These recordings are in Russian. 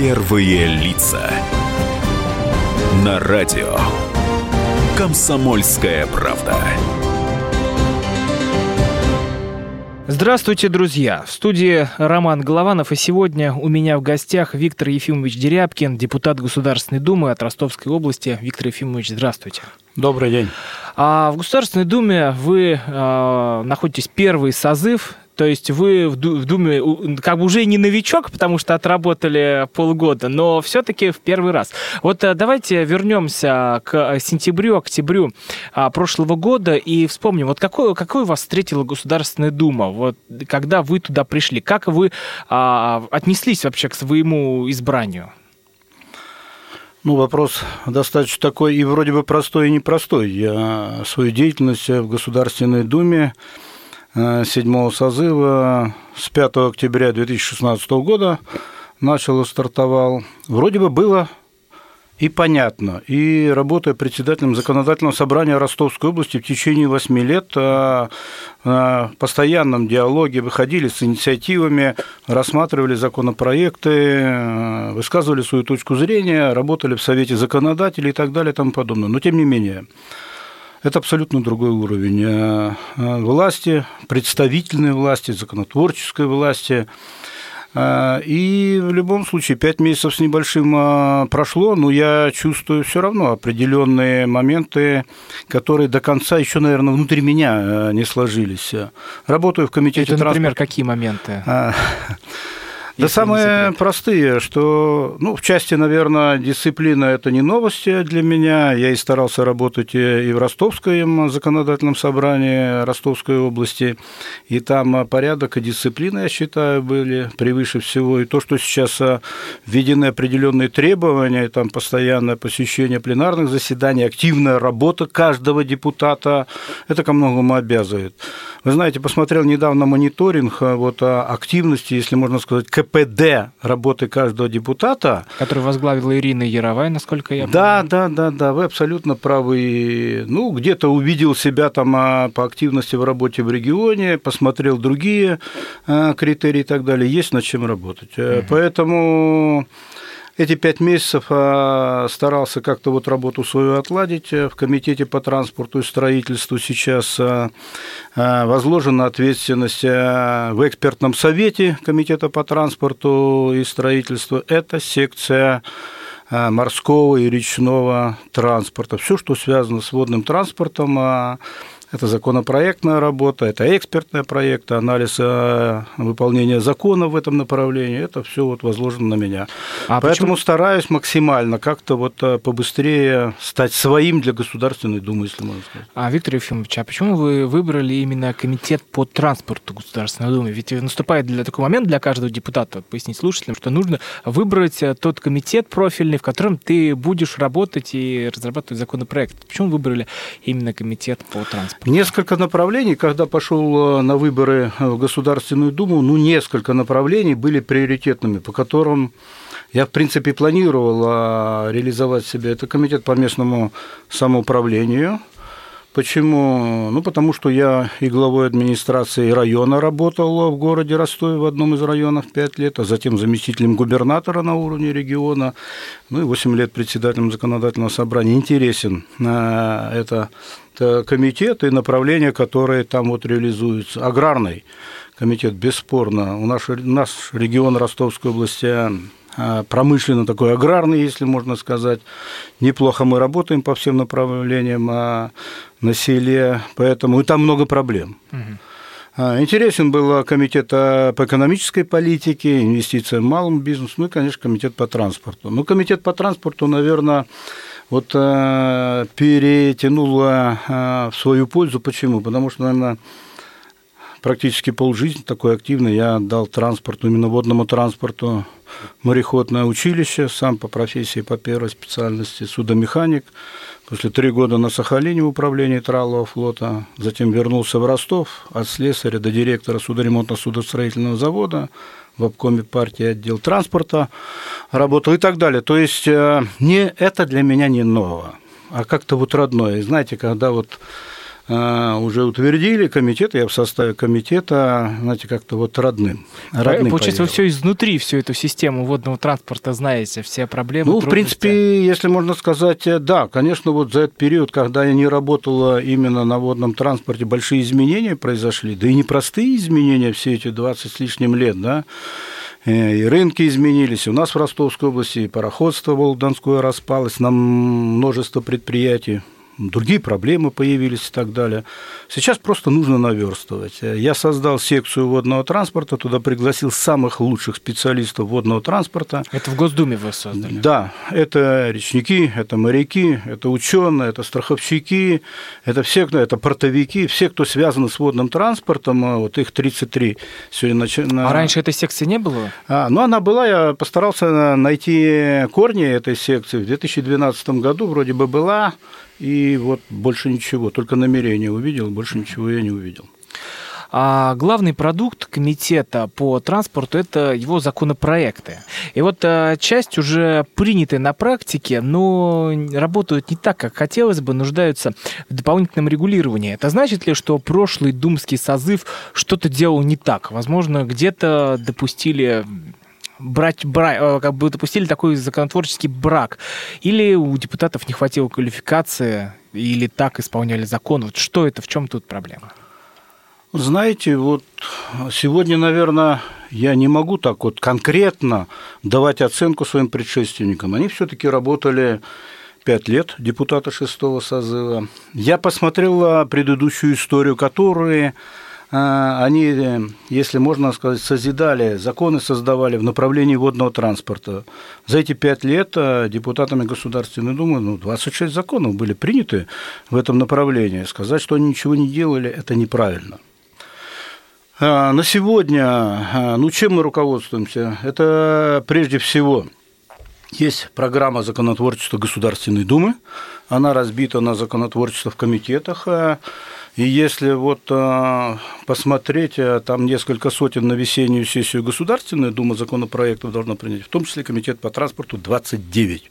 Первые лица. На радио. Комсомольская правда. Здравствуйте, друзья! В студии Роман Голованов, и сегодня у меня в гостях Виктор Ефимович Дерябкин, депутат Государственной Думы от Ростовской области. Виктор Ефимович, здравствуйте. Добрый день. А в Государственной Думе вы э, находитесь первый созыв то есть вы в Думе как бы уже не новичок, потому что отработали полгода, но все-таки в первый раз. Вот э, давайте вернемся к сентябрю, октябрю а, прошлого года и вспомним, вот какой, какой вас встретила Государственная Дума, вот когда вы туда пришли, как вы а, отнеслись вообще к своему избранию? Ну, вопрос достаточно такой и вроде бы простой и непростой. Я свою деятельность в Государственной Думе Э, седьмого созыва с 5 октября 2016 года начал и стартовал. Вроде бы было и понятно. И работая председателем законодательного собрания Ростовской области в течение восьми лет в постоянном диалоге выходили с инициативами, рассматривали законопроекты, э, высказывали свою точку зрения, работали в Совете законодателей и так далее и тому подобное. Но тем не менее, это абсолютно другой уровень э, э, власти, представительной власти, законотворческой власти. Э, и в любом случае пять месяцев с небольшим прошло, но я чувствую все равно определенные моменты, которые до конца еще, наверное, внутри меня не сложились. Работаю в комитете Это, например, транспорта. какие моменты? Да самые простые, что, ну, в части, наверное, дисциплина – это не новости для меня. Я и старался работать и в Ростовском законодательном собрании Ростовской области, и там порядок и дисциплина, я считаю, были превыше всего. И то, что сейчас введены определенные требования, там постоянное посещение пленарных заседаний, активная работа каждого депутата, это ко многому обязывает. Вы знаете, посмотрел недавно мониторинг вот, активности, если можно сказать, КПД работы каждого депутата. Который возглавила Ирина Яровая, насколько я да, помню. Да, да, да, вы абсолютно правы. Ну, где-то увидел себя там а, по активности в работе в регионе, посмотрел другие а, критерии и так далее. Есть над чем работать. Угу. Поэтому эти пять месяцев а, старался как-то вот работу свою отладить. В Комитете по транспорту и строительству сейчас а, а, возложена ответственность в экспертном совете Комитета по транспорту и строительству. Это секция морского и речного транспорта. Все, что связано с водным транспортом, это законопроектная работа, это экспертная проект, анализ э, выполнения закона в этом направлении. Это все вот возложено на меня. А Поэтому почему? стараюсь максимально как-то вот э, побыстрее стать своим для Государственной Думы, если можно сказать. А, Виктор Ефимович, а почему вы выбрали именно комитет по транспорту Государственной Думы? Ведь наступает для такой момент для каждого депутата, пояснить слушателям, что нужно выбрать э, тот комитет профильный, в котором ты будешь работать и разрабатывать законопроект. Почему выбрали именно комитет по транспорту? Несколько направлений, когда пошел э, на выборы в Государственную Думу, ну, несколько направлений были приоритетными, по которым я, в принципе, планировал э, реализовать себя. Это комитет по местному самоуправлению – Почему? Ну, потому что я и главой администрации района работал в городе Ростове в одном из районов 5 лет, а затем заместителем губернатора на уровне региона, ну и 8 лет председателем законодательного собрания. Интересен э, это комитет и направления, которые там вот реализуются. Аграрный комитет, бесспорно. У нас, наш регион Ростовской области а, промышленно такой аграрный, если можно сказать. Неплохо мы работаем по всем направлениям а, на селе, поэтому и там много проблем. Угу. Интересен был комитет по экономической политике, инвестициям в малом бизнесе, ну и, конечно, комитет по транспорту. Ну, комитет по транспорту, наверное, вот перетянул в свою пользу. Почему? Потому что, наверное, практически полжизни такой активный я отдал транспорту, именно водному транспорту, мореходное училище, сам по профессии, по первой специальности судомеханик. После три года на Сахалине в управлении тралового флота, затем вернулся в Ростов, от слесаря до директора судоремонтно-судостроительного завода, в обкоме партии отдел транспорта работал и так далее. То есть э, не, это для меня не ново, а как-то вот родное. Знаете, когда вот уже утвердили комитет, я в составе комитета, знаете, как-то вот родным. родным Получается, поверил. вы все изнутри, всю эту систему водного транспорта знаете, все проблемы, Ну, трудности. в принципе, если можно сказать, э, да, конечно, вот за этот период, когда я не работала именно на водном транспорте, большие изменения произошли, да и непростые изменения все эти 20 с лишним лет, да, э, и рынки изменились. У нас в Ростовской области и пароходство Волгодонское распалось на множество предприятий другие проблемы появились и так далее. Сейчас просто нужно наверстывать. Я создал секцию водного транспорта, туда пригласил самых лучших специалистов водного транспорта. Это в Госдуме вы создали? Да, это речники, это моряки, это ученые, это страховщики, это все, это портовики, все, кто связаны с водным транспортом, вот их 33 сегодня. На... А раньше этой секции не было? А, ну, она была, я постарался найти корни этой секции. В 2012 году вроде бы была, и вот больше ничего, только намерение увидел, больше ничего я не увидел. А главный продукт комитета по транспорту – это его законопроекты. И вот а, часть уже принятая на практике, но работают не так, как хотелось бы, нуждаются в дополнительном регулировании. Это значит ли, что прошлый думский созыв что-то делал не так? Возможно, где-то допустили брать, брать, э, как бы допустили такой законотворческий брак. Или у депутатов не хватило квалификации, или так исполняли закон. Вот что это, в чем тут проблема? Знаете, вот сегодня, наверное, я не могу так вот конкретно давать оценку своим предшественникам. Они все-таки работали пять лет, депутаты шестого созыва. Я посмотрел предыдущую историю, которые они, если можно сказать, созидали, законы создавали в направлении водного транспорта. За эти пять лет а, депутатами Государственной Думы ну, 26 законов были приняты в этом направлении. Сказать, что они ничего не делали, это неправильно. А, на сегодня, ну, чем мы руководствуемся? Это прежде всего есть программа законотворчества Государственной Думы, она разбита на законотворчество в комитетах, и если вот а, посмотреть, а, там несколько сотен на весеннюю сессию Государственная Дума законопроектов должна принять, в том числе Комитет по транспорту 29.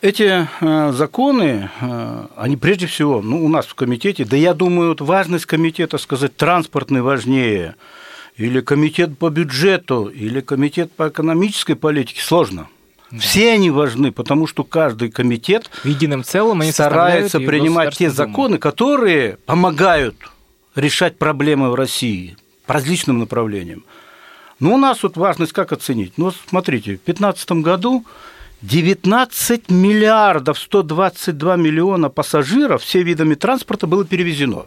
Эти законы, они прежде всего, ну, у нас в комитете, да я думаю, вот важность комитета, сказать, транспортный важнее, или комитет по бюджету, или комитет по экономической политике, сложно – все они важны, потому что каждый комитет в едином целом они старается принимать те законы, которые помогают решать проблемы в России по различным направлениям. Но у нас вот важность как оценить? Ну, смотрите, в 2015 году 19 миллиардов 122 миллиона пассажиров все видами транспорта было перевезено.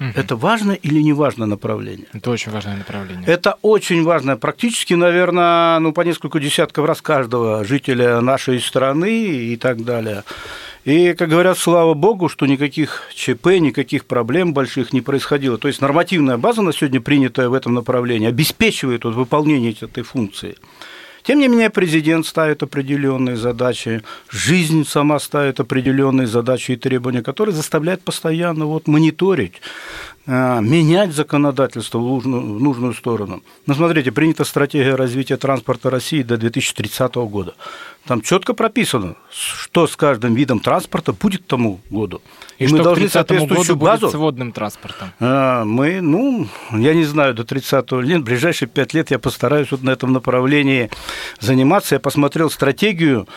Угу. Это важно или не важно направление? Это очень важное направление. Это очень важное. Практически, наверное, ну, по несколько десятков раз каждого жителя нашей страны и так далее. И, как говорят, слава богу, что никаких ЧП, никаких проблем больших не происходило. То есть нормативная база на сегодня принятая в этом направлении обеспечивает вот выполнение этой функции. Тем не менее, президент ставит определенные задачи, жизнь сама ставит определенные задачи и требования, которые заставляют постоянно вот мониторить, менять законодательство в нужную, в нужную сторону. Ну, смотрите, принята стратегия развития транспорта России до 2030 года. Там четко прописано, что с каждым видом транспорта будет к тому году. И, и мы должны соответствующую году базу... Будет с водным транспортом? А, мы, ну, я не знаю, до 30-го нет, в ближайшие пять лет я постараюсь вот на этом направлении заниматься. Я посмотрел стратегию,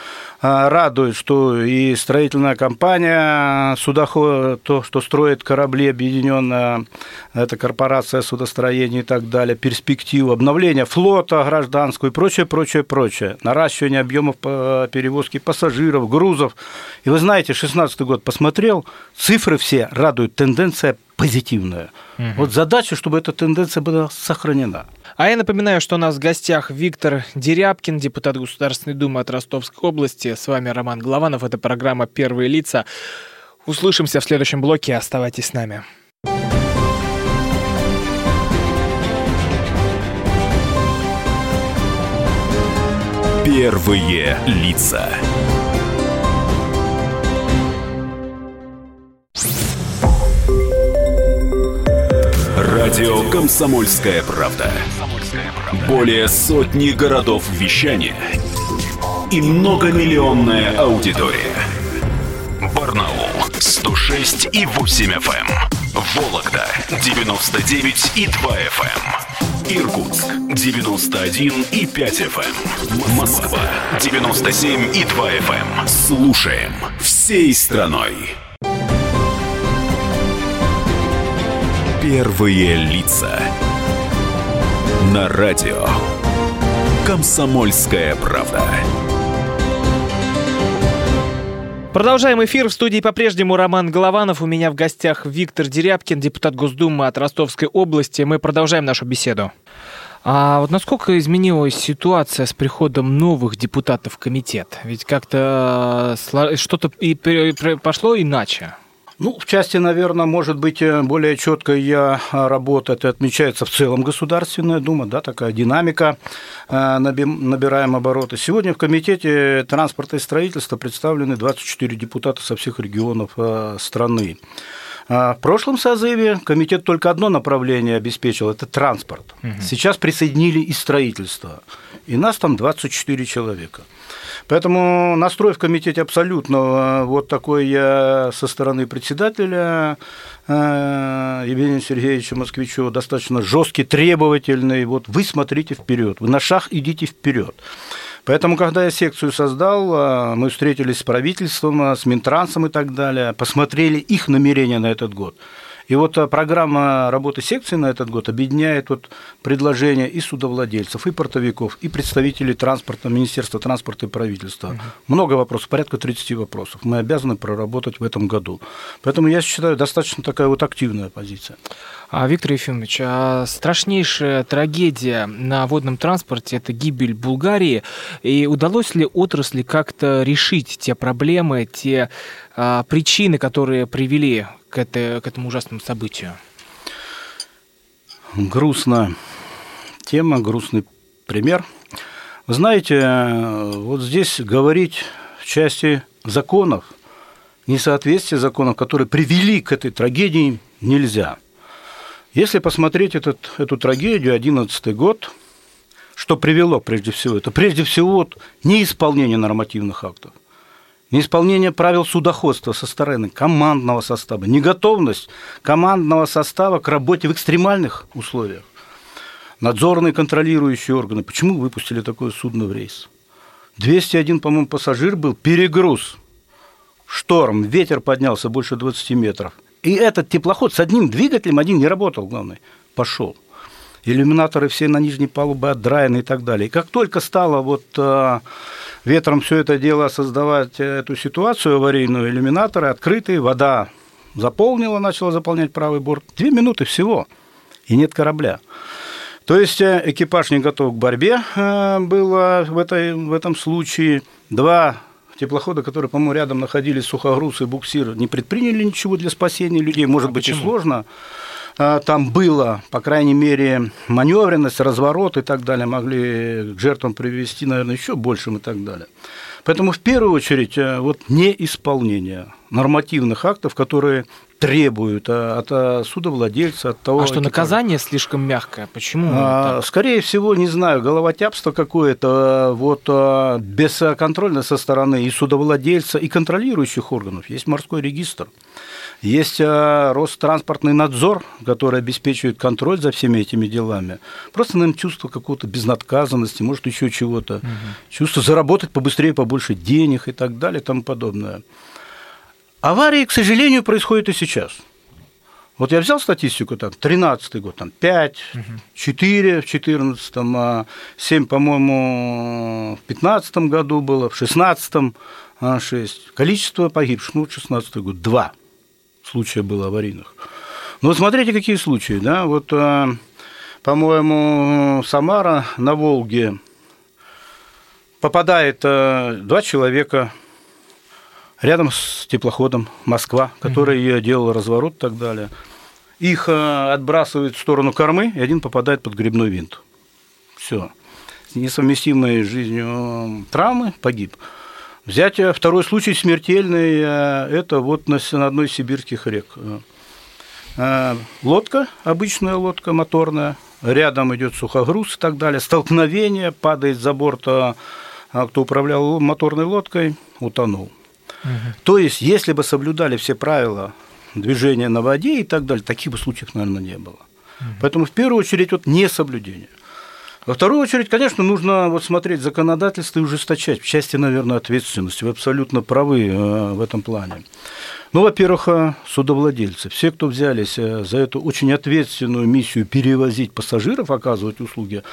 а, радует, что и строительная компания судоход, то, что строит корабли объединенная, это корпорация судостроения и так далее, перспективу, обновления флота гражданского и прочее, прочее, прочее, наращивание объемов перевозки пассажиров, грузов. И вы знаете, 16 год посмотрел, цифры все радуют, тенденция позитивная. Угу. Вот задача, чтобы эта тенденция была сохранена. А я напоминаю, что у нас в гостях Виктор Дерябкин, депутат Государственной Думы от Ростовской области. С вами Роман Голованов. Это программа «Первые лица». Услышимся в следующем блоке. Оставайтесь с нами. Первые лица. Радио Комсомольская правда". Более сотни городов вещания и многомиллионная аудитория. Барнаул 106 и 8 FM. Эм. Вологда 99 и 2 FM. Эм. Иркутск 91 и 5 FM. Эм. Москва 97 и 2 FM. Слушаем всей страной. Первые лица. На радио. Комсомольская правда. Продолжаем эфир. В студии по-прежнему Роман Голованов. У меня в гостях Виктор Дерябкин, депутат Госдумы от Ростовской области. Мы продолжаем нашу беседу. А вот насколько изменилась ситуация с приходом новых депутатов в комитет? Ведь как-то что-то и пошло иначе. Ну, в части, наверное, может быть, э, более четкая работа, это отмечается в целом Государственная Дума, да, такая динамика, э, набираем обороты. Сегодня в Комитете транспорта и строительства представлены 24 депутата со всех регионов э, страны. А в прошлом созыве комитет только одно направление обеспечил – это транспорт. Угу. Сейчас присоединили и строительство. И нас там 24 человека. Поэтому настрой в комитете абсолютно э, вот такой я со стороны председателя э, Евгения Сергеевича Москвичева достаточно жесткий, требовательный. Вот вы смотрите вперед, вы на шаг идите вперед. Поэтому, когда я секцию создал, э, мы встретились с правительством, с Минтрансом и так далее, посмотрели их намерения на этот год. И вот э, программа работы секции на этот год объединяет вот предложения и судовладельцев, и портовиков, и представителей транспорта, Министерства транспорта и правительства. Угу. Много вопросов, порядка 30 вопросов. Мы обязаны проработать в этом году. Поэтому я считаю, достаточно такая вот активная позиция. А, Виктор Ефимович, а страшнейшая трагедия на водном транспорте – это гибель Булгарии. И удалось ли отрасли как-то решить те проблемы, те а, причины, которые привели к, это, к этому ужасному событию? Грустная тема, грустный пример. Вы знаете, вот здесь говорить в части законов, несоответствие законов, которые привели к этой трагедии, нельзя. Если посмотреть этот, эту трагедию, 11 год, что привело прежде всего? Это прежде всего неисполнение нормативных актов неисполнение правил судоходства со стороны командного состава, неготовность командного состава к работе в экстремальных условиях. Надзорные контролирующие органы. Почему выпустили такое судно в рейс? 201, по-моему, пассажир был, перегруз, шторм, ветер поднялся больше 20 метров. И этот теплоход с одним двигателем, один не работал, главное, пошел. Иллюминаторы все на нижней палубе отдраены и так далее. И как только стало вот а, ветром все это дело создавать э, эту ситуацию аварийную, иллюминаторы открытые, вода заполнила, начала заполнять правый борт. Две минуты всего, и нет корабля. То есть э, экипаж не готов к борьбе э, было в, этой, в этом случае. Два теплохода, которые, по-моему, рядом находились, сухогруз и буксир, не предприняли ничего для спасения людей. Может а быть, почему? и сложно. А, там было, по крайней мере, маневренность, разворот и так далее, могли к жертвам привести, наверное, еще большим и так далее. Поэтому в первую очередь э, вот неисполнение нормативных актов, которые требуют э, от э, судовладельца, от того... А что, наказание слишком мягкое? Почему? А, скорее всего, не знаю, головотяпство какое-то, вот бесконтрольно со стороны и судовладельца, и контролирующих органов. Есть морской регистр. Есть э, Ространспортный надзор, который обеспечивает контроль за всеми этими делами. Просто, наверное, чувство какого-то безнаказанности, может, еще чего-то. Угу. Чувство заработать побыстрее, побольше денег и так далее и тому подобное. Аварии, к сожалению, происходят и сейчас. Вот я взял статистику, там, 13 год, там, 5, угу. 4 в 14, 7, по-моему, в 15 году было, в 16 6. Количество погибших, ну, 16 год, 2 случая было аварийных. Ну, вот смотрите, какие случаи, да, вот, э, по-моему, Самара на Волге попадает э, два человека рядом с теплоходом Москва, который угу. делал разворот и так далее. Их э, отбрасывают в сторону кормы, и один попадает под грибной винт. Все. Несовместимые с жизнью травмы погиб. Взять э, второй случай смертельный, э, это вот на, одной из сибирских рек. Э, лодка, обычная лодка моторная, рядом идет сухогруз и так далее, столкновение, падает за борт, кто управлял моторной лодкой, утонул. То есть, если бы соблюдали все правила движения на воде и так далее, таких бы случаев, наверное, не было. Поэтому в первую очередь вот несоблюдение. Во вторую очередь, конечно, нужно вот смотреть законодательство и ужесточать в части, наверное, ответственности. Вы абсолютно правы э, в этом плане. Ну, во-первых, э, судовладельцы. Все, кто взялись э, за эту очень ответственную миссию перевозить пассажиров, оказывать услуги,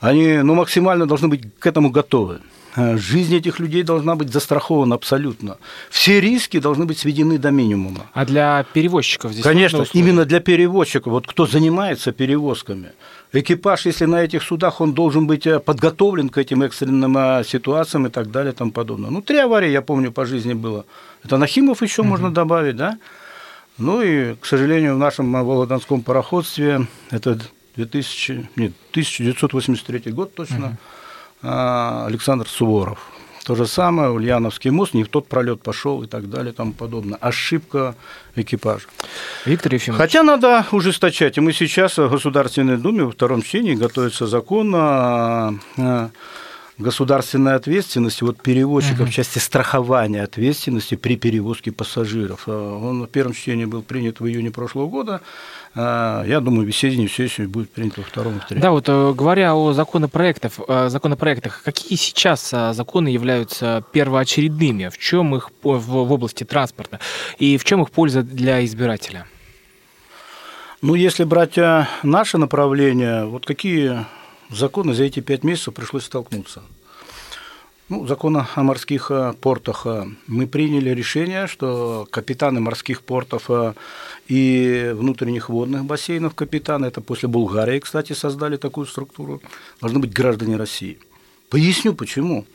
они ну, максимально должны быть к этому готовы. Жизнь этих людей должна быть застрахована абсолютно. Все риски должны быть сведены до минимума. А для перевозчиков здесь Конечно, именно для перевозчиков, вот кто занимается перевозками. Экипаж, если на этих судах, он должен быть э, подготовлен к этим экстренным э, ситуациям и так далее и тому подобное. Ну, три аварии, я помню, по жизни было. Это Нахимов еще угу. можно добавить, да? Ну и, к сожалению, в нашем э, Володарском пароходстве это 2000, нет, 1983 год точно, угу. Александр Суворов. То же самое, Ульяновский мост, не в тот пролет пошел и так далее и тому подобное. Ошибка экипажа. Виктор Ефимович. Хотя надо ужесточать. И мы сейчас в Государственной Думе во втором чтении готовится закон о государственной ответственности вот перевозчиков угу. в части страхования ответственности при перевозке пассажиров. Он в первом чтении был принят в июне прошлого года. А, я думаю, весеннюю сессию будет принято во втором и третьем. Да, вот э, говоря о законопроектах, законопроектах, какие сейчас законы являются первоочередными? В чем их в области транспорта? И в чем их польза для избирателя? Ну, если брать наше направление, вот какие законы за эти пять месяцев пришлось столкнуться? Ну, закон о морских портах. Мы приняли решение, что капитаны морских портов и внутренних водных бассейнов капитаны, это после Булгарии, кстати, создали такую структуру, должны быть граждане России. Поясню почему.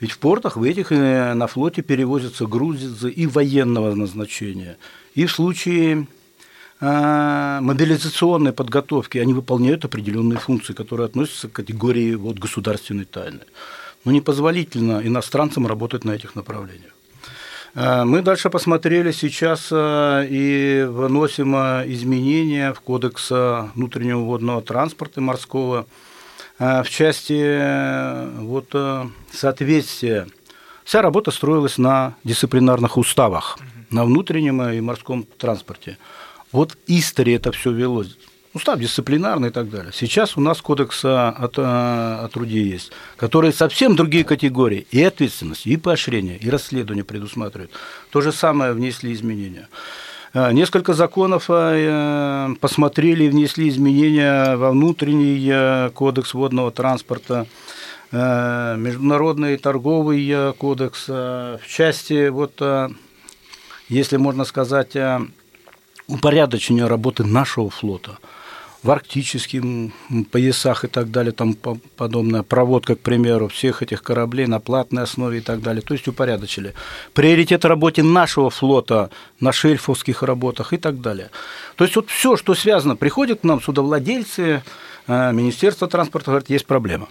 Ведь в портах в этих э, на флоте перевозятся грузы и военного назначения, и в случае э, мобилизационной подготовки они выполняют определенные функции, которые относятся к категории вот, государственной тайны. Но непозволительно иностранцам работать на этих направлениях. Э, мы дальше посмотрели сейчас э, и выносим э, изменения в Кодекс внутреннего водного транспорта морского в части вот, соответствия. Вся работа строилась на дисциплинарных уставах, на внутреннем и морском транспорте. Вот истории это все велось устав дисциплинарный и так далее. Сейчас у нас кодекс о, о труде есть, который совсем другие категории и ответственность, и поощрение, и расследование предусматривают. То же самое внесли изменения. Э, несколько законов э, посмотрели и внесли изменения во внутренний э, кодекс водного транспорта, международный торговый кодекс в части, вот, если можно сказать, упорядочения работы нашего флота – в арктических поясах и так далее, там подобное, проводка, к примеру, всех этих кораблей на платной основе и так далее. То есть упорядочили. Приоритет работе нашего флота на шельфовских работах и так далее. То есть вот все, что связано, приходят к нам судовладельцы, э, Министерство транспорта говорит, есть проблема,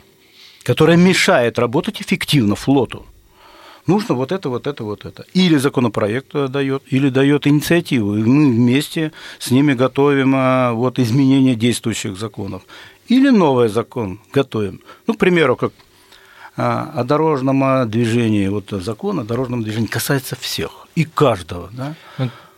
которая мешает работать эффективно флоту нужно вот это, вот это, вот это. Или законопроект дает, или дает инициативу, и мы вместе с ними готовим а, вот изменение действующих законов. Или новый закон готовим. Ну, к примеру, как а, о дорожном движении, вот закон о дорожном движении касается всех и каждого. Да?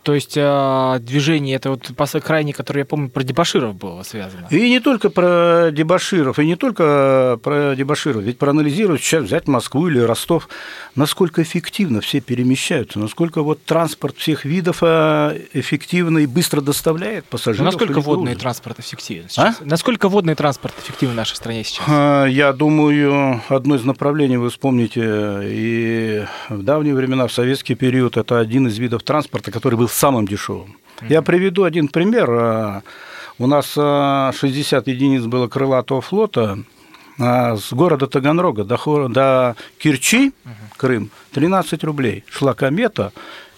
То есть э, движение, это вот крайне, которое, я помню, про дебаширов было связано. И не только про дебаширов, и не только про дебаширов. Ведь проанализировать, сейчас взять Москву или Ростов, насколько эффективно все перемещаются, насколько вот транспорт всех видов а, эффективно и быстро доставляет пассажиров. Но насколько водный транспорт эффективен сейчас? А? Насколько водный транспорт эффективен в нашей стране сейчас? А, я думаю, одно из направлений вы вспомните, и в давние времена, в советский период, это один из видов транспорта, который был самым дешевым. Я приведу один пример. А, у нас 60 а, единиц было крылатого флота, а с города Таганрога до, до Кирчи, Крым, 13 рублей. Шла комета,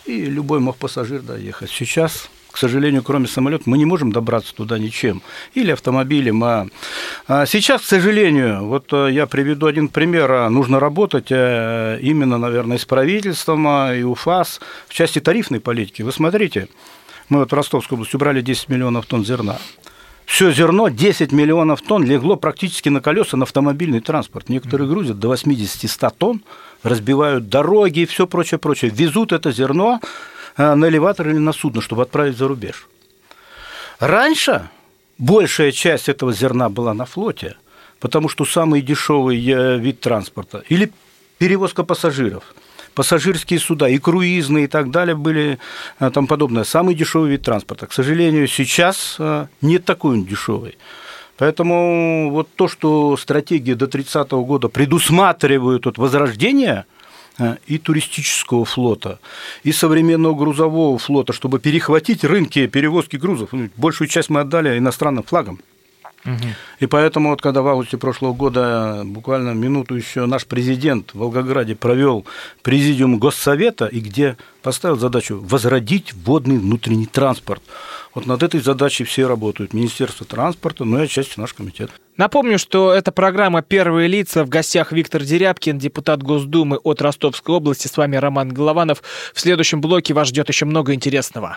и любой мог пассажир доехать. Сейчас к сожалению, кроме самолета, мы не можем добраться туда ничем. Или автомобилем. А сейчас, к сожалению, вот я приведу один пример. Нужно работать э, именно, наверное, с правительством и УФАС в части тарифной политики. Вы смотрите, мы вот в Ростовской области убрали 10 миллионов тонн зерна. все зерно, 10 миллионов тонн, легло практически на колеса на автомобильный транспорт. Некоторые грузят до 80-100 тонн, разбивают дороги и все прочее, прочее. Везут это зерно э, на элеватор или на судно, чтобы отправить за рубеж. Раньше большая часть этого зерна была на флоте, потому что самый дешевый э, вид транспорта или перевозка пассажиров – пассажирские суда, и круизные, и так далее были э, там подобное. Самый дешевый вид транспорта. К сожалению, сейчас э, нет такой он дешевый. Поэтому вот то, что стратегия до 30 года предусматривает вот возрождение э, и туристического флота, и современного грузового флота, чтобы перехватить рынки перевозки грузов. Большую часть мы отдали иностранным флагам. И поэтому, вот, когда в августе прошлого года, буквально минуту еще наш президент в Волгограде провел президиум Госсовета, и где поставил задачу возродить водный внутренний транспорт. Вот над этой задачей все работают. Министерство транспорта, ну и отчасти наш комитет. Напомню, что это программа «Первые лица». В гостях Виктор Дерябкин, депутат Госдумы от Ростовской области. С вами Роман Голованов. В следующем блоке вас ждет еще много интересного.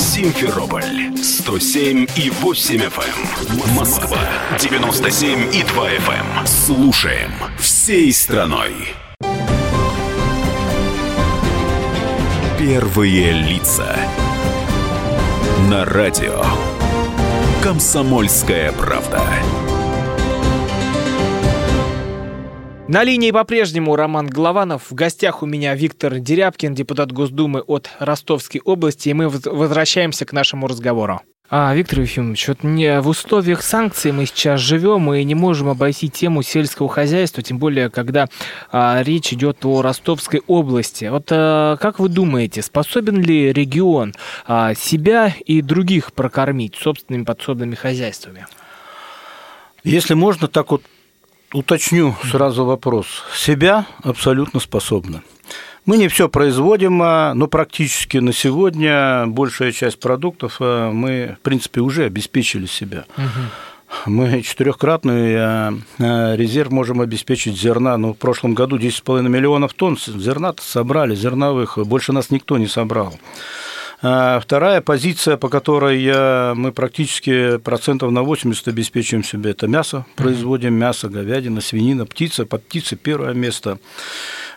Симферополь 107 и 8 FM. Эм. Москва 97 и 2 FM. Эм. Слушаем всей страной. Первые лица. На радио. Комсомольская правда. На линии по-прежнему Роман Голованов. В гостях у меня Виктор Дерябкин, депутат Госдумы от Ростовской области. И мы возвращаемся к нашему разговору. А, Виктор Ефимович, вот не, в условиях санкций мы сейчас живем и не можем обойти тему сельского хозяйства, тем более, когда а, речь идет о Ростовской области. Вот а, как вы думаете, способен ли регион а, себя и других прокормить собственными подсобными хозяйствами? Если можно так вот уточню сразу вопрос. Себя абсолютно способны. Мы не все производим, а, но практически на сегодня большая часть продуктов а, мы, в принципе, уже обеспечили себя. Мы четырехкратный а, резерв можем обеспечить зерна. Но ну, в прошлом году 10,5 миллионов тонн зерна собрали, зерновых. Больше нас никто не собрал. А вторая позиция, по которой мы практически процентов на 80 обеспечиваем себе, это мясо. Производим мясо, говядина, свинина, птица. Под птицей первое место.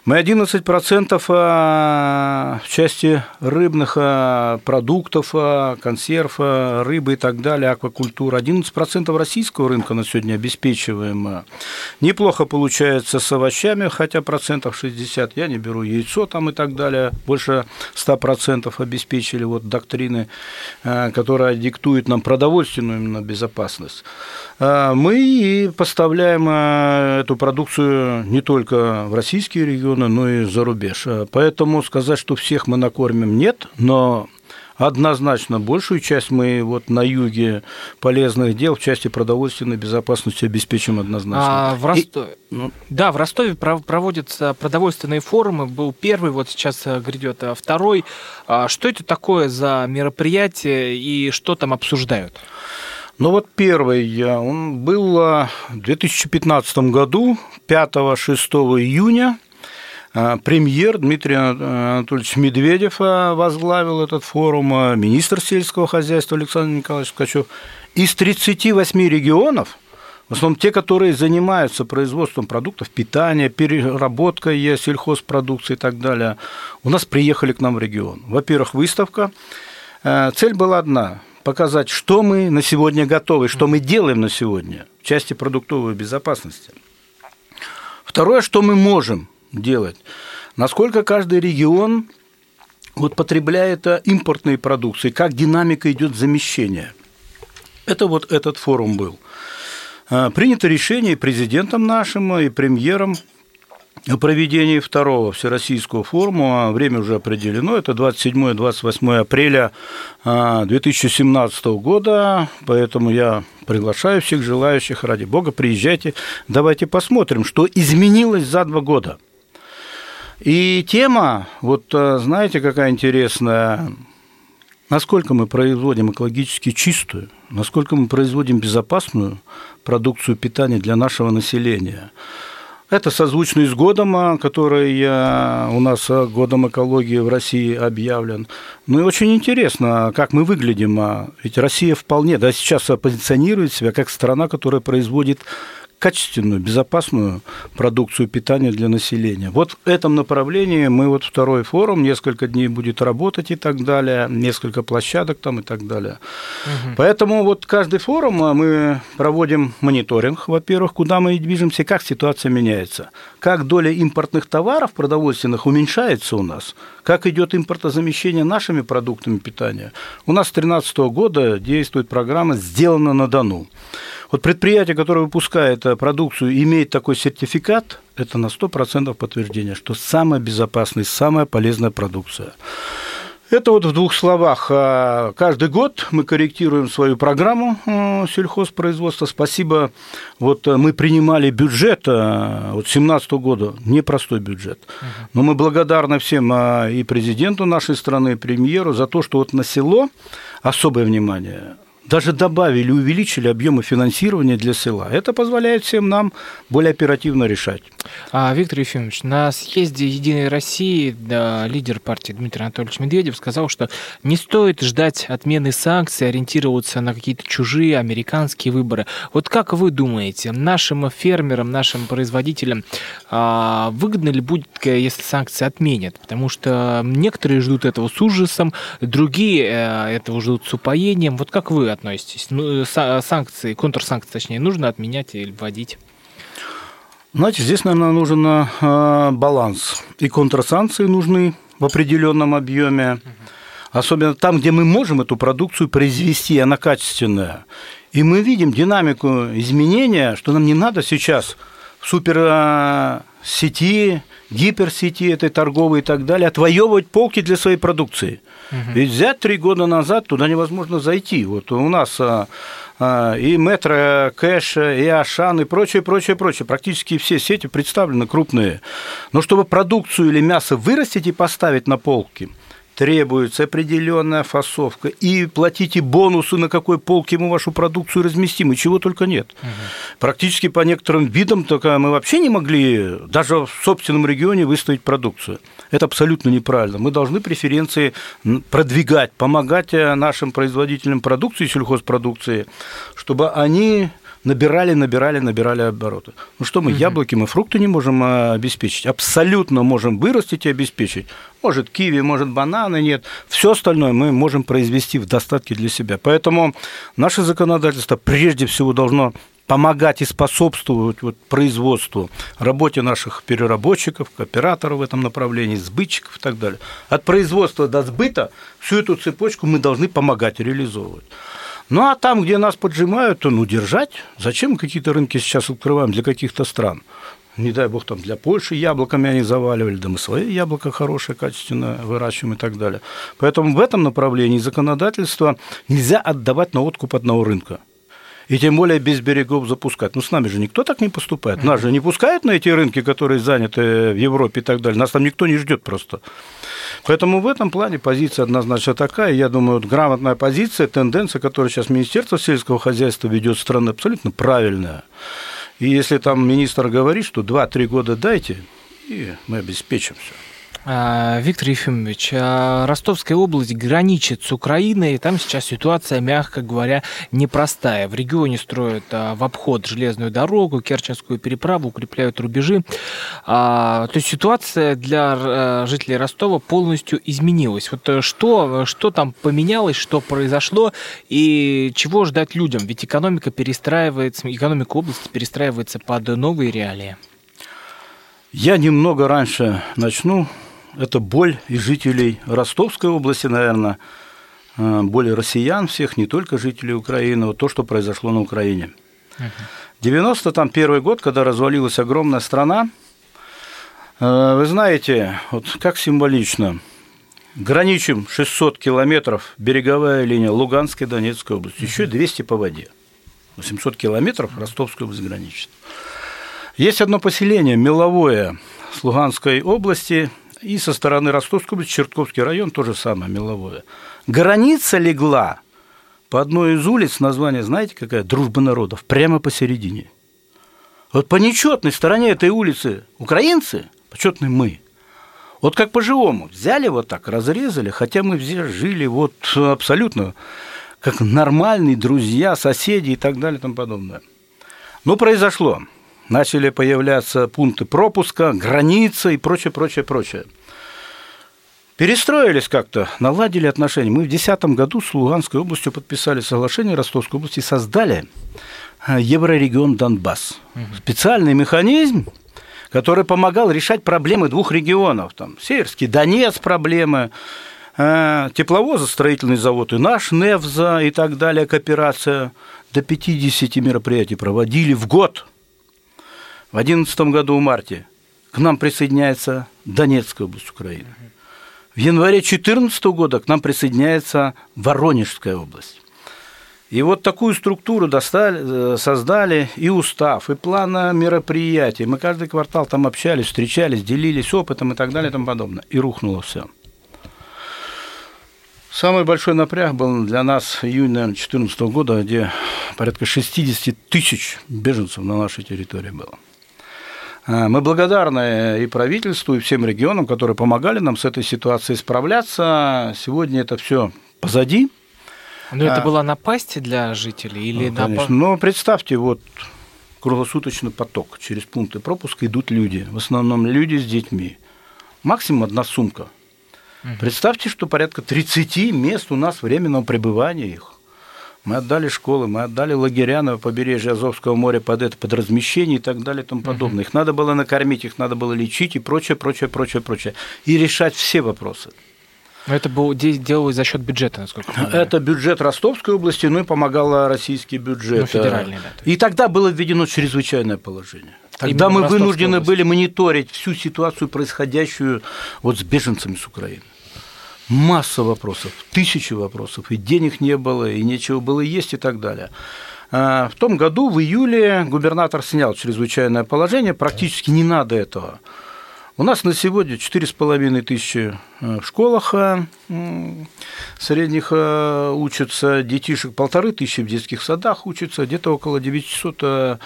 Мы 11% а, в части рыбных а, продуктов, а, консерв, рыбы и так далее, аквакультура. 11% российского рынка на сегодня обеспечиваем. Неплохо получается с овощами, хотя процентов 60. Я не беру яйцо там и так далее. Больше 100% обеспечили вот доктрины, которая диктует нам продовольственную именно безопасность. Мы и поставляем эту продукцию не только в российские регионы, региона, но и за рубеж. Э, поэтому сказать, что всех мы накормим, нет, но Однозначно, большую часть мы вот на юге полезных дел в части продовольственной безопасности обеспечим однозначно. А в Ростове, и, ну... Да, в Ростове проводятся продовольственные форумы. Был первый, вот сейчас э, грядет э, второй. А что это такое за мероприятие и что там обсуждают? Ну вот первый, он был в 2015 году, 5-6 июня – премьер Дмитрий Анатольевич Медведев а, возглавил этот форум, а, министр сельского хозяйства Александр Николаевич Ткачев. Из 38 регионов, в основном те, которые занимаются производством продуктов питания, переработкой сельхозпродукции и так далее, у нас приехали к нам в регион. Во-первых, выставка. Цель была одна – показать, что мы на сегодня готовы, что мы делаем на сегодня в части продуктовой безопасности. Второе, что мы можем делать. Насколько каждый регион вот потребляет э, импортные продукции, как динамика идет замещения. Это вот этот форум был. Э, принято решение президентом нашим, и премьером о проведении второго Всероссийского форума. Время уже определено. Это 27-28 апреля 2017 года. Поэтому я приглашаю всех желающих, ради бога, приезжайте. Давайте посмотрим, что изменилось за два года. И тема, вот знаете, какая интересная, насколько мы производим экологически чистую, насколько мы производим безопасную продукцию питания для нашего населения – это созвучно с годом, а, который у нас а, годом экологии в России объявлен. Ну и очень интересно, как мы выглядим. А. Ведь Россия вполне, да, сейчас позиционирует себя как страна, которая производит качественную, безопасную продукцию питания для населения. Вот в этом направлении мы вот второй форум, несколько дней будет работать и так далее, несколько площадок там и так далее. Угу. Поэтому вот каждый форум а, мы проводим мониторинг, во-первых, куда мы движемся, как ситуация меняется, как доля импортных товаров продовольственных уменьшается у нас, как идет импортозамещение нашими продуктами питания. У нас с 2013 года действует программа «Сделано на Дону». Вот предприятие, которое выпускает э, продукцию, имеет такой сертификат, это на 100% подтверждение, что самая безопасная, самая полезная продукция. Это вот в двух словах. А, каждый год мы корректируем свою программу э, сельхозпроизводства. Спасибо. Вот э, мы принимали бюджет вот 2017 года, непростой бюджет. Но мы благодарны всем и президенту нашей страны, и премьеру за то, что вот на село особое внимание даже добавили, увеличили объемы финансирования для села. Это позволяет всем нам более оперативно решать. А, Виктор Ефимович, на съезде «Единой России» да, лидер партии Дмитрий Анатольевич Медведев сказал, что не стоит ждать отмены санкций, ориентироваться на какие-то чужие американские выборы. Вот как вы думаете, нашим фермерам, нашим производителям а, выгодно ли будет, если санкции отменят? Потому что некоторые ждут этого с ужасом, другие э, этого ждут с упоением. Вот как вы относитесь? Ну, санкции, контрсанкции, точнее, нужно отменять или вводить? Знаете, здесь, наверное, нужен э, баланс. И контрсанкции нужны в определенном объеме, особенно там, где мы можем эту продукцию произвести, она качественная. И мы видим динамику изменения, что нам не надо сейчас в суперсети, гиперсети этой торговой и так далее отвоевывать полки для своей продукции. Угу. Ведь взять три года назад туда невозможно зайти. Вот у нас а, а, и Метро, Кэш, и Ашан, и прочее, прочее, прочее. Практически все сети представлены крупные. Но чтобы продукцию или мясо вырастить и поставить на полки – требуется определенная фасовка, и платите бонусы, на какой полке мы вашу продукцию разместим, и чего только нет. Угу. Практически по некоторым видам только мы вообще не могли даже в собственном регионе выставить продукцию. Это абсолютно неправильно. Мы должны преференции продвигать, помогать э, нашим производителям продукции, сельхозпродукции, чтобы они набирали, набирали, набирали обороты. Ну что мы, угу. яблоки, мы фрукты не можем а, обеспечить. Абсолютно можем вырастить и обеспечить. Может, киви, может, бананы нет. Все остальное мы можем произвести в достатке для себя. Поэтому наше законодательство прежде всего должно помогать и способствовать вот производству, работе наших переработчиков, кооператоров в этом направлении, сбытчиков и так далее. От производства до сбыта всю эту цепочку мы должны помогать реализовывать. Ну а там, где нас поджимают, то ну держать. Зачем какие-то рынки сейчас открываем для каких-то стран? Не дай бог, там для Польши яблоками они заваливали, да мы свои яблоко хорошее, качественно выращиваем и так далее. Поэтому в этом направлении законодательство нельзя отдавать на откуп одного рынка и тем более без берегов запускать. Ну, с нами же никто так не поступает. Нас же не пускают на эти рынки, которые заняты в Европе и так далее. Нас там никто не ждет просто. Поэтому в этом плане позиция однозначно такая. Я думаю, вот грамотная позиция, тенденция, которую сейчас Министерство сельского хозяйства ведет страны, абсолютно правильная. И если там министр говорит, что 2-3 года дайте, и мы обеспечим все. А, Виктор Ефимович, а, Ростовская область граничит с Украиной, и там сейчас ситуация, мягко говоря, непростая. В регионе строят а, в обход железную дорогу, Керченскую переправу, укрепляют рубежи. То есть ситуация для жителей Ростова полностью изменилась. Вот э, что, что там поменялось, что произошло и чего ждать людям? Ведь экономика перестраивается, экономика области перестраивается под новые реалии. Я немного раньше начну это боль и жителей Ростовской области, наверное, э, боль россиян всех, не только жителей Украины, вот то, что произошло на Украине. Uh-huh. 91 год, когда развалилась огромная страна, Э, вы знаете, вот как символично, граничим 600 километров береговая линия Луганской, Донецкой области, еще 200 по воде. 800 километров Ростовская область граничит. Есть одно поселение, Меловое, с Луганской области, и со стороны Ростовской области, Чертковский район, то же самое, Меловое. Граница легла по одной из улиц, название знаете какая? Дружба народов, прямо посередине. Вот по нечетной стороне этой улицы украинцы, почетные мы. Вот как по-живому. Взяли вот так, разрезали, хотя мы все жили вот абсолютно как нормальные друзья, соседи и так далее и тому подобное. Но произошло. Начали появляться пункты пропуска, границы и прочее, прочее, прочее. Перестроились как-то, наладили отношения. Мы в 2010 году с Луганской областью подписали соглашение Ростовской области и создали э, еврорегион Донбасс. Угу. Специальный механизм, который помогал решать проблемы двух регионов. Там Северский Донец проблемы, э, тепловозы, строительный завод и наш, Невза и так далее, кооперация. До 50 мероприятий проводили в год. В 2011 году в марте к нам присоединяется Донецкая область Украины. В январе 2014 года к нам присоединяется Воронежская область. И вот такую структуру достали, э, создали и устав, и план мероприятий. Мы каждый квартал там общались, встречались, делились опытом и так далее и тому подобное. И рухнуло все. Самый большой напряг был для нас июнь, наверное, 2014 года, где порядка 60 тысяч беженцев на нашей территории было. А, мы благодарны и правительству, и всем регионам, которые помогали нам с этой ситуацией справляться. Сегодня это все позади. Но это а, была напасть для жителей или ну, конечно. Но представьте, вот круглосуточный поток. Через пункты пропуска идут люди. В основном люди с детьми. Максимум одна сумка. Угу. Представьте, что порядка 30 мест у нас временного пребывания их. Мы отдали школы, мы отдали лагеря на побережье Азовского моря под это, под размещение и так далее и тому подобное. Их надо было накормить, их надо было лечить и прочее, прочее, прочее, прочее. И решать все вопросы. Но это было, делалось за счет бюджета, насколько я понимаю. Это бюджет Ростовской области, ну и помогал российский бюджет. Ну, федеральный, да. И тогда было введено чрезвычайное положение. Тогда Именно мы вынуждены области. были мониторить всю ситуацию, происходящую вот с беженцами с Украины масса вопросов, тысячи вопросов, и денег не было, и нечего было есть и так далее. А, в том году, в июле, губернатор снял чрезвычайное положение, практически не надо этого. У нас на сегодня 4,5 тысячи э, в школах э, средних э, учатся, детишек полторы тысячи в детских садах учатся, где-то около 900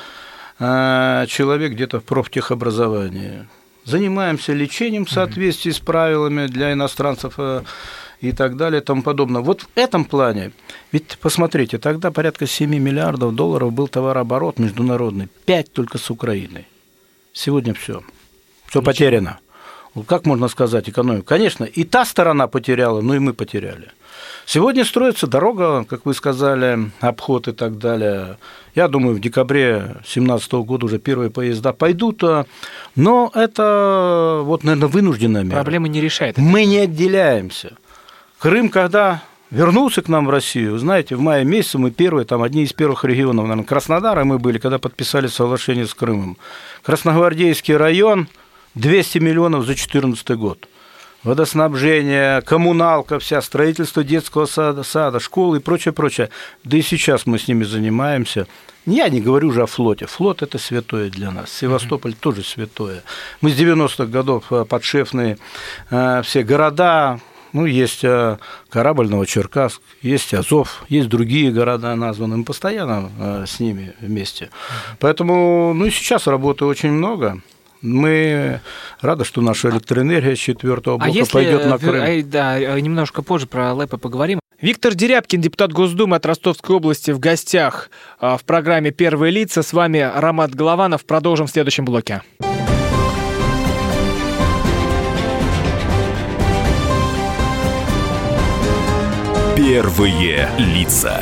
человек где-то в профтехобразовании занимаемся лечением в соответствии с правилами для иностранцев э, и так далее и тому подобное. Вот в этом плане, ведь посмотрите, тогда порядка 7 миллиардов долларов был товарооборот международный, 5 только с Украиной. Сегодня все, все потеряно. Как можно сказать экономику? Конечно, и та сторона потеряла, но и мы потеряли. Сегодня строится дорога, как вы сказали, обход и так далее. Я думаю, в декабре 2017 года уже первые поезда пойдут, а, но это, вот, наверное, вынужденная мера. Проблемы не решает. Мы не отделяемся. Крым, когда вернулся к нам в Россию, знаете, в мае месяце мы первые, там, одни из первых регионов, наверное, Краснодара мы были, когда подписали соглашение с Крымом. Красногвардейский район, 200 миллионов за 2014 год водоснабжение, коммуналка вся, строительство детского сада, сада, школы и прочее, прочее. Да и сейчас мы с ними занимаемся. Я не говорю уже о флоте. Флот – это святое для нас. Севастополь mm-hmm. тоже святое. Мы с 90-х годов э, подшефные э, все города, ну, есть э, корабль Новочеркасск, есть Азов, есть другие города названы. Мы постоянно с ними вместе. Поэтому, ну, и сейчас работы очень много. Мы рады, что наша электроэнергия с четвертого а блока а пойдет на Крым. А, да, немножко позже про ЛЭПы поговорим. Виктор Дерябкин, депутат Госдумы от Ростовской области, в гостях а, в программе «Первые лица». С вами Ромат Голованов. Продолжим в следующем блоке. Первые лица.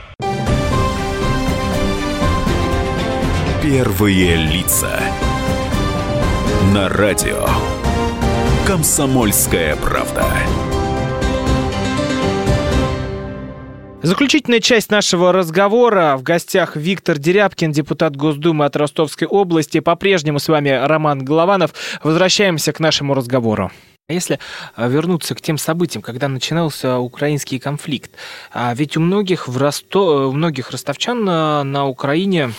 Первые лица. На радио. Комсомольская правда. Заключительная часть нашего разговора. В гостях Виктор Дерябкин, депутат Госдумы от Ростовской области. По-прежнему с вами Роман Голованов. Возвращаемся к нашему разговору. Если а, вернуться к тем событиям, когда начинался украинский конфликт, а ведь у многих, в Росто... у многих ростовчан на, на Украине а,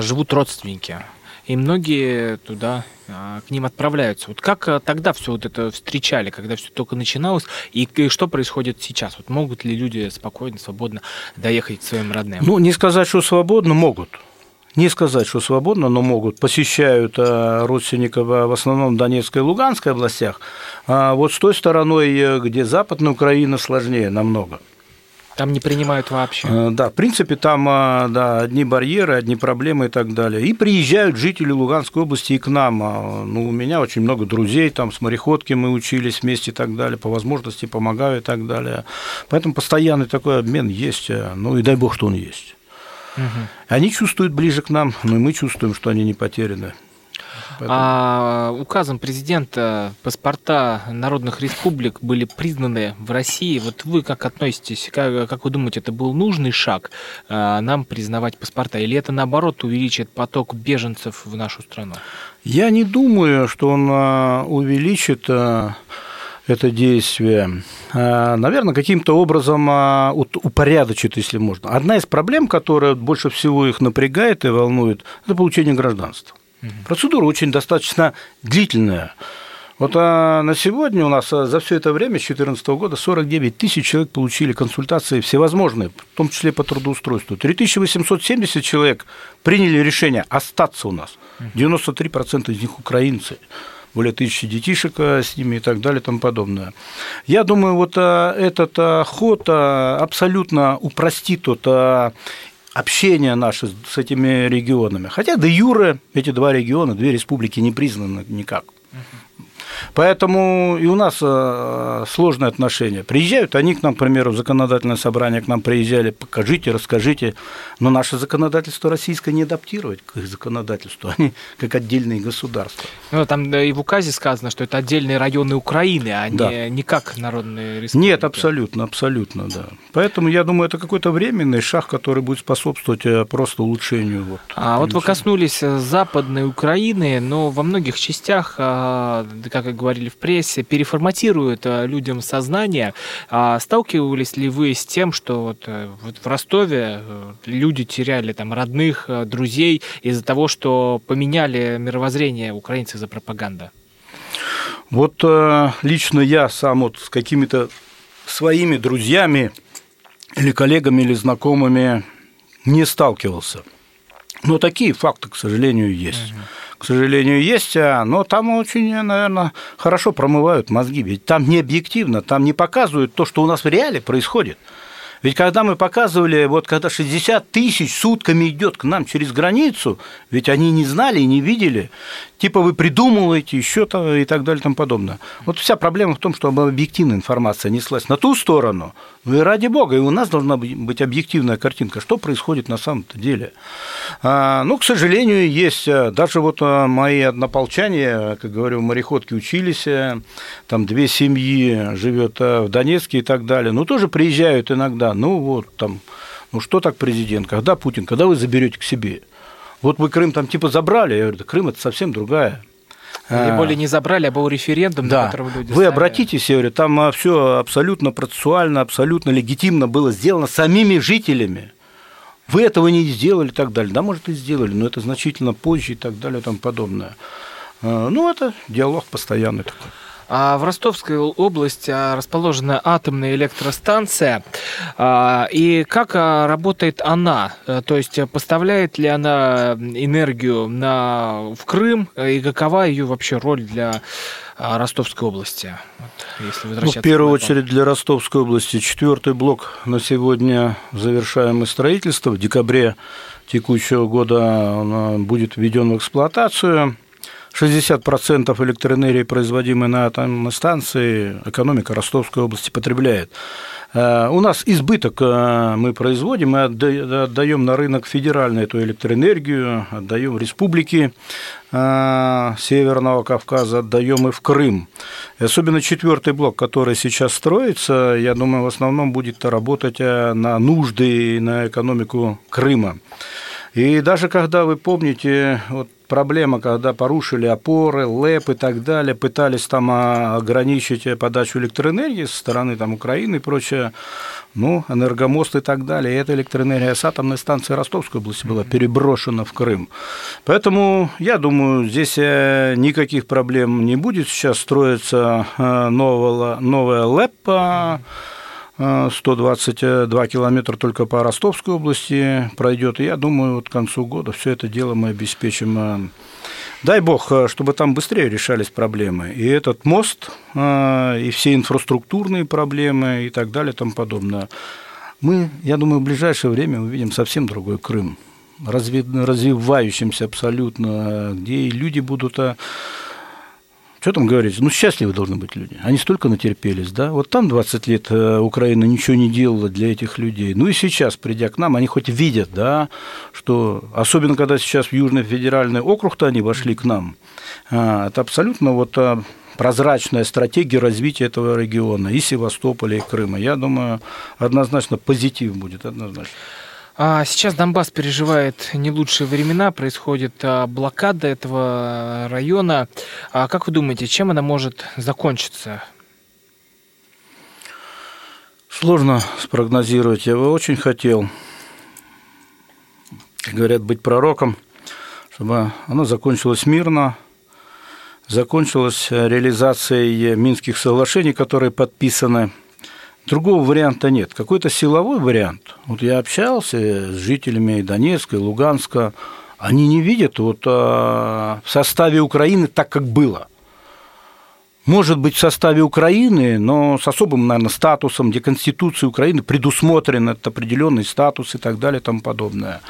живут родственники, и многие туда а, к ним отправляются. Вот как а, тогда все вот это встречали, когда все только начиналось, и, что происходит сейчас? Вот могут ли люди спокойно, свободно доехать к своим родным? Ну, не сказать, что свободно, могут. Не сказать, что свободно, но могут. Посещают а, родственников в основном в Донецкой и Луганской областях. А вот с той стороной, где Западная Украина, сложнее намного. Там не принимают вообще. Э, да, в принципе, там э, да, одни барьеры, одни проблемы и так далее. И приезжают жители Луганской области и к нам. А, ну, у меня очень много друзей, там с мореходки мы учились вместе и так далее, по возможности помогаю и так далее. Поэтому постоянный такой обмен есть, э, ну и дай бог, что он есть. Угу. Они чувствуют ближе к нам, но и мы чувствуем, что они не потеряны. Поэтому... А указом президента паспорта народных республик были признаны в России. Вот вы как относитесь, как, как вы думаете, это был нужный шаг а, нам признавать паспорта? Или это, наоборот, увеличит поток беженцев в нашу страну? Я не думаю, что он а, увеличит а, это действие, наверное, каким-то образом упорядочит, если можно. Одна из проблем, которая больше всего их напрягает и волнует, это получение гражданства. Процедура очень достаточно длительная. Вот а на сегодня у нас а, за все это время, с 2014 года, 49 тысяч человек получили консультации всевозможные, в том числе по трудоустройству. 3870 человек приняли решение остаться у нас. 93% из них украинцы более тысячи детишек а, с ними и так далее и тому подобное. Я думаю, вот а, этот ход абсолютно упростит вот общение наше с этими регионами. Хотя до юры эти два региона, две республики не признаны никак. Поэтому и у нас э, сложные отношения. Приезжают они к нам, к примеру, в законодательное собрание, к нам приезжали, покажите, расскажите. Но наше законодательство российское не адаптировать к их законодательству, они как отдельные государства. Ну, там и в указе сказано, что это отдельные районы Украины, а да. не, не как народные республики. Нет, абсолютно, абсолютно, да. Поэтому я думаю, это какой-то временный шаг, который будет способствовать э, просто улучшению. Вот, а вот вы коснулись э, Западной Украины, но во многих частях, как говорили в прессе, переформатируют э, людям сознание. А сталкивались ли вы с тем, что вот, э, вот в Ростове э, люди теряли там родных, друзей из-за того, что поменяли мировоззрение украинцев за пропаганда? Вот лично я сам вот с какими-то своими друзьями или коллегами или знакомыми не сталкивался. Но такие факты, к сожалению, есть. Угу к сожалению, есть, а, но там очень, наверное, хорошо промывают мозги. Ведь там не объективно, там не показывают то, что у нас в реале происходит. Ведь когда мы показывали, вот когда 60 тысяч сутками идет к нам через границу, ведь они не знали и не видели, типа вы придумываете еще то и так далее и тому подобное. Вот вся проблема в том, что объективная информация неслась на ту сторону, ну и ради бога, и у нас должна быть объективная картинка, что происходит на самом-то деле. А, ну, к сожалению, есть а, даже вот а, мои однополчане, как говорю, в мореходке учились, там две семьи живет в Донецке и так далее, ну, тоже приезжают иногда, ну, вот там, ну, что так президент, когда Путин, когда вы заберете к себе? Вот вы Крым там типа забрали, я говорю, да Крым это совсем другая или более не забрали, а был референдум, да. на котором люди Вы обратитесь, я говорю, там а, все абсолютно процессуально, абсолютно легитимно было сделано самими жителями. Вы этого не сделали и так далее. Да, может, и сделали, но это значительно позже и так далее и тому подобное. А, ну, это диалог постоянный такой. А в Ростовской области расположена атомная электростанция. И как работает она? То есть поставляет ли она энергию на, в Крым? И какова ее вообще роль для Ростовской области? Вот, если ну, в первую очередь для Ростовской области четвертый блок на сегодня завершаемое строительство. В декабре текущего года он будет введен в эксплуатацию. 60% электроэнергии, производимой на атомной станции, экономика Ростовской области потребляет. Э, у нас избыток э, мы производим, мы отдаем на рынок федеральную эту электроэнергию, отдаем в республики э, Северного Кавказа, отдаем и в Крым. Особенно четвертый блок, который сейчас строится, я думаю, в основном будет работать на нужды и на экономику Крыма. И даже когда вы помните, вот проблема, когда порушили опоры, ЛЭП и так далее, пытались там а, ограничить подачу электроэнергии со стороны там, Украины и прочее, ну, энергомост и так далее. И эта электроэнергия с атомной станции Ростовской области была переброшена в Крым. Поэтому, я думаю, здесь э, никаких проблем не будет. Сейчас строится э, новая, новая ЛЭП 122 километра только по Ростовской области пройдет. И я думаю, вот к концу года все это дело мы обеспечим. Дай бог, чтобы там быстрее решались проблемы. И этот мост, и все инфраструктурные проблемы и так далее и тому подобное. Мы, я думаю, в ближайшее время увидим совсем другой Крым развивающимся абсолютно, где люди будут что там говорить? Ну, счастливы должны быть люди. Они столько натерпелись, да? Вот там 20 лет э, Украина ничего не делала для этих людей. Ну и сейчас, придя к нам, они хоть видят, да, что, особенно когда сейчас в Южный федеральный округ-то они вошли к нам, а, это абсолютно вот а, прозрачная стратегия развития этого региона, и Севастополя, и Крыма. Я думаю, однозначно позитив будет, однозначно. А сейчас Донбасс переживает не лучшие времена, происходит а, блокада этого района. А как вы думаете, чем она может закончиться? Сложно спрогнозировать. Я бы очень хотел, говорят, быть пророком, чтобы оно закончилось мирно, закончилось реализацией Минских соглашений, которые подписаны – Другого варианта нет. Какой-то силовой вариант. Вот я общался с жителями Донецка и Луганска. Они не видят вот, а, в составе Украины так, как было. Может быть, в составе Украины, но с особым, наверное, статусом, где Конституция Украины предусмотрен этот определенный статус и так далее и тому подобное.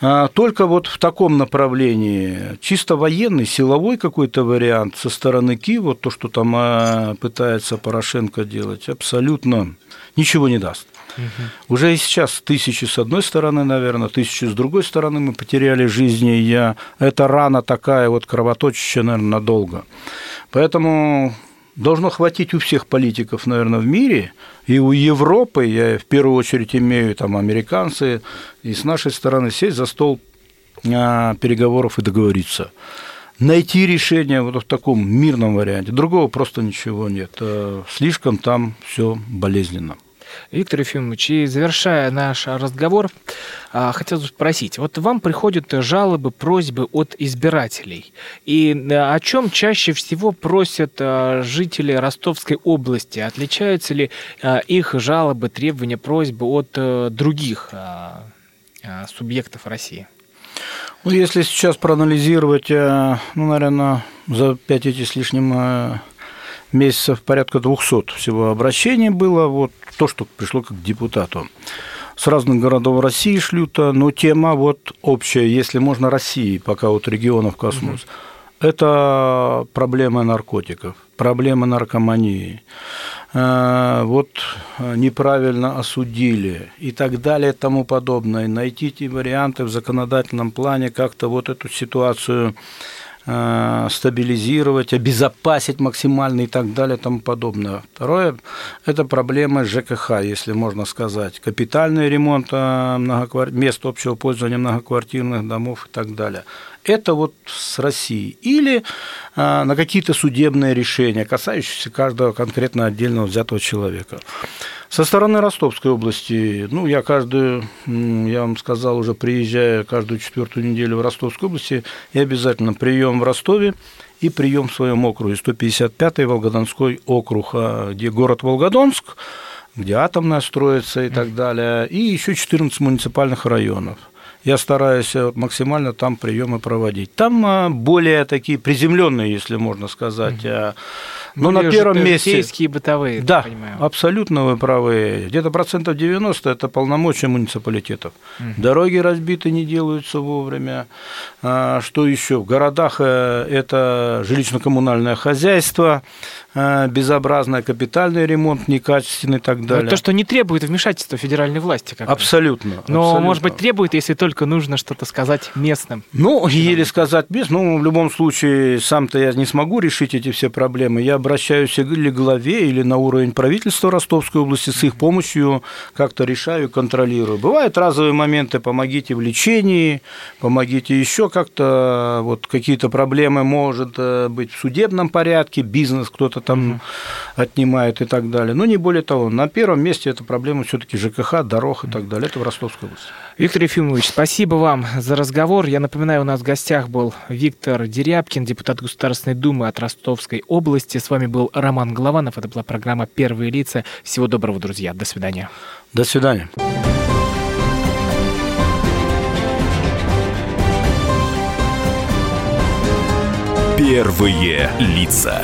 А, только вот в таком направлении, чисто военный, силовой какой-то вариант со стороны Киева, то, что там а, пытается Порошенко делать, абсолютно ничего не даст. Угу. Уже и сейчас тысячи с одной стороны, наверное, тысячи с другой стороны мы потеряли жизни. И я... Это рана такая вот кровоточащая, наверное, надолго. Поэтому должно хватить у всех политиков, наверное, в мире, и у Европы, я в первую очередь имею там американцы, и с нашей стороны сесть за стол а, переговоров и договориться. Найти решение вот в таком мирном варианте. Другого просто ничего нет. Э, слишком там все болезненно. Виктор Ефимович, и завершая наш разговор, а, хотел спросить, вот вам приходят жалобы, просьбы от избирателей, и э, о чем чаще всего просят э, жители Ростовской области? Отличаются ли э, их жалобы, требования, просьбы от других субъектов России? Ну, если сейчас проанализировать, ну, наверное, за пять эти с лишним месяцев порядка 200 всего обращений было, вот то, что пришло как депутату. С разных городов России шлют, но тема вот общая, если можно России, пока вот регионов коснусь, угу. это проблема наркотиков, проблема наркомании, э, вот неправильно осудили и так далее и тому подобное. Найти эти варианты в законодательном плане, как-то вот эту ситуацию стабилизировать, обезопасить максимально и так далее и тому подобное. Второе – это проблема ЖКХ, если можно сказать. Капитальный ремонт э, многоквар... мест общего пользования многоквартирных домов и так далее. Это вот с Россией. Или э, на какие-то судебные решения, касающиеся каждого конкретно отдельного взятого человека. Со стороны Ростовской области, ну, я каждую, я вам сказал, уже приезжая каждую четвертую неделю в Ростовской области, и обязательно прием в Ростове и прием в своем округе. 155-й Волгодонской округ, а, где город Волгодонск, где атомная строится и так далее, и еще 14 муниципальных районов я стараюсь э, максимально там приемы проводить. Там а, более такие приземленные, если можно сказать. Mm-hmm. Но Более на первом месте... Сельские бытовые, Да, абсолютно вы правы. Где-то процентов 90 – это полномочия муниципалитетов. Угу. Дороги разбиты, не делаются вовремя. А, что еще? В городах э, это жилищно-коммунальное хозяйство, э, безобразный капитальный ремонт, некачественный и так далее. Но то, что не требует вмешательства федеральной власти. Как абсолютно. Но, абсолютно. может быть, требует, если только нужно что-то сказать местным. Ну, еле сказать местным. Ну, в любом случае, сам-то я не смогу решить эти все проблемы. Я обращаюсь или к главе, или на уровень правительства Ростовской области с их помощью как-то решаю, контролирую. Бывают разовые моменты, помогите в лечении, помогите еще как-то, вот какие-то проблемы, может э, быть, в судебном порядке, бизнес кто-то там угу. отнимает и так далее. Но не более того. На первом месте это проблема все-таки ЖКХ, дорог и так далее. Это в Ростовской области. Виктор Ефимович, спасибо вам за разговор. Я напоминаю, у нас в гостях был Виктор Дерябкин, депутат Государственной Думы от Ростовской области. С вами был Роман Голованов. Это была программа «Первые лица». Всего доброго, друзья. До свидания. До свидания. Первые лица.